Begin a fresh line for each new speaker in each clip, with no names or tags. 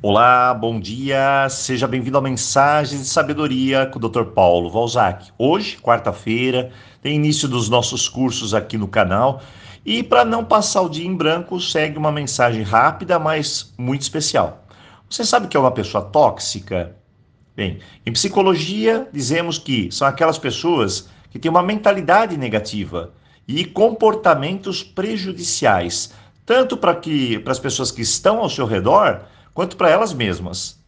Olá, bom dia, seja bem-vindo a Mensagem de Sabedoria com o Dr. Paulo Valzac. Hoje, quarta-feira, tem início dos nossos cursos aqui no canal e para não passar o dia em branco, segue uma mensagem rápida, mas muito especial. Você sabe que é uma pessoa tóxica? Bem, em psicologia, dizemos que são aquelas pessoas que têm uma mentalidade negativa e comportamentos prejudiciais, tanto para as pessoas que estão ao seu redor, quanto para elas mesmas.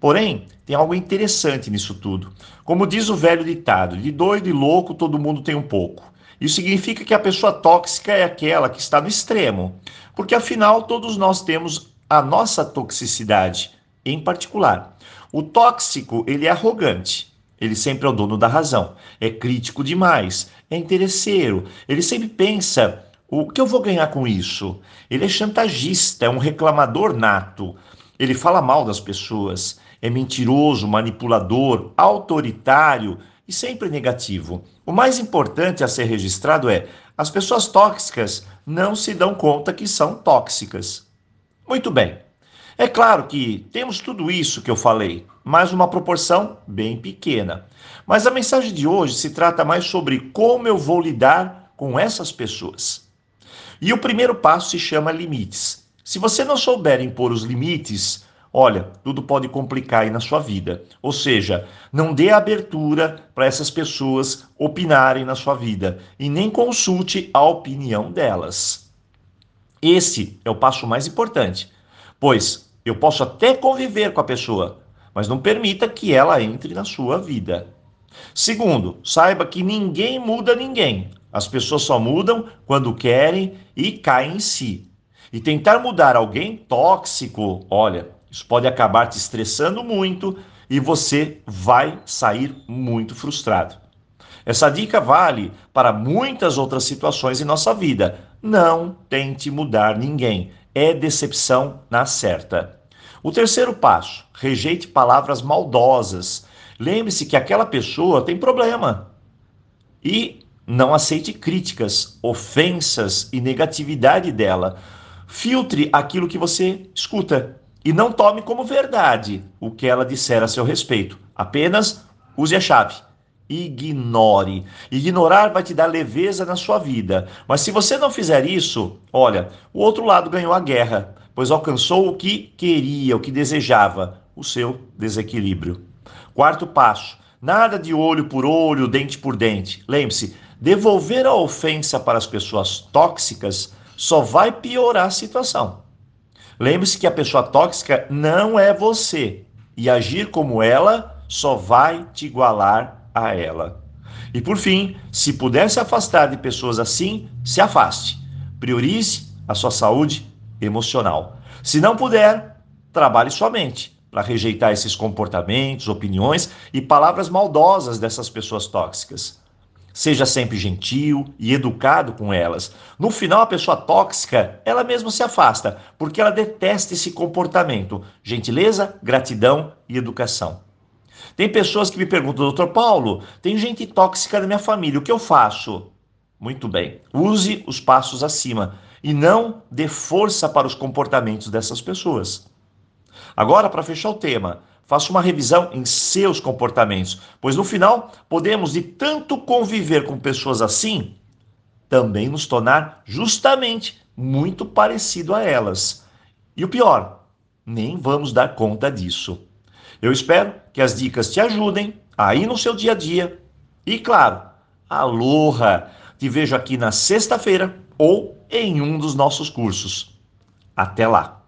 Porém, tem algo interessante nisso tudo. Como diz o velho ditado, de doido e louco todo mundo tem um pouco. Isso significa que a pessoa tóxica é aquela que está no extremo, porque afinal todos nós temos a nossa toxicidade em particular. O tóxico, ele é arrogante, ele sempre é o dono da razão, é crítico demais, é interesseiro, ele sempre pensa o que eu vou ganhar com isso? Ele é chantagista, é um reclamador nato. Ele fala mal das pessoas, é mentiroso, manipulador, autoritário e sempre negativo. O mais importante a ser registrado é: as pessoas tóxicas não se dão conta que são tóxicas. Muito bem. É claro que temos tudo isso que eu falei, mas uma proporção bem pequena. Mas a mensagem de hoje se trata mais sobre como eu vou lidar com essas pessoas. E o primeiro passo se chama limites. Se você não souber impor os limites, olha, tudo pode complicar aí na sua vida. Ou seja, não dê abertura para essas pessoas opinarem na sua vida e nem consulte a opinião delas. Esse é o passo mais importante, pois eu posso até conviver com a pessoa, mas não permita que ela entre na sua vida. Segundo, saiba que ninguém muda ninguém. As pessoas só mudam quando querem e caem em si. E tentar mudar alguém tóxico, olha, isso pode acabar te estressando muito e você vai sair muito frustrado. Essa dica vale para muitas outras situações em nossa vida. Não tente mudar ninguém. É decepção na certa. O terceiro passo: rejeite palavras maldosas. Lembre-se que aquela pessoa tem problema. E não aceite críticas, ofensas e negatividade dela. Filtre aquilo que você escuta e não tome como verdade o que ela disser a seu respeito. Apenas use a chave. Ignore. Ignorar vai te dar leveza na sua vida. Mas se você não fizer isso, olha, o outro lado ganhou a guerra, pois alcançou o que queria, o que desejava, o seu desequilíbrio. Quarto passo: nada de olho por olho, dente por dente. Lembre-se, devolver a ofensa para as pessoas tóxicas só vai piorar a situação. Lembre-se que a pessoa tóxica não é você e agir como ela só vai te igualar a ela. E por fim, se puder se afastar de pessoas assim, se afaste. Priorize a sua saúde emocional. Se não puder, trabalhe sua mente para rejeitar esses comportamentos, opiniões e palavras maldosas dessas pessoas tóxicas. Seja sempre gentil e educado com elas. No final, a pessoa tóxica, ela mesma se afasta, porque ela detesta esse comportamento. Gentileza, gratidão e educação. Tem pessoas que me perguntam, doutor Paulo, tem gente tóxica na minha família, o que eu faço? Muito bem, use os passos acima e não dê força para os comportamentos dessas pessoas. Agora, para fechar o tema, Faça uma revisão em seus comportamentos, pois no final podemos, de tanto conviver com pessoas assim, também nos tornar justamente muito parecido a elas. E o pior, nem vamos dar conta disso. Eu espero que as dicas te ajudem aí no seu dia a dia. E claro, aloha! Te vejo aqui na sexta-feira ou em um dos nossos cursos. Até lá!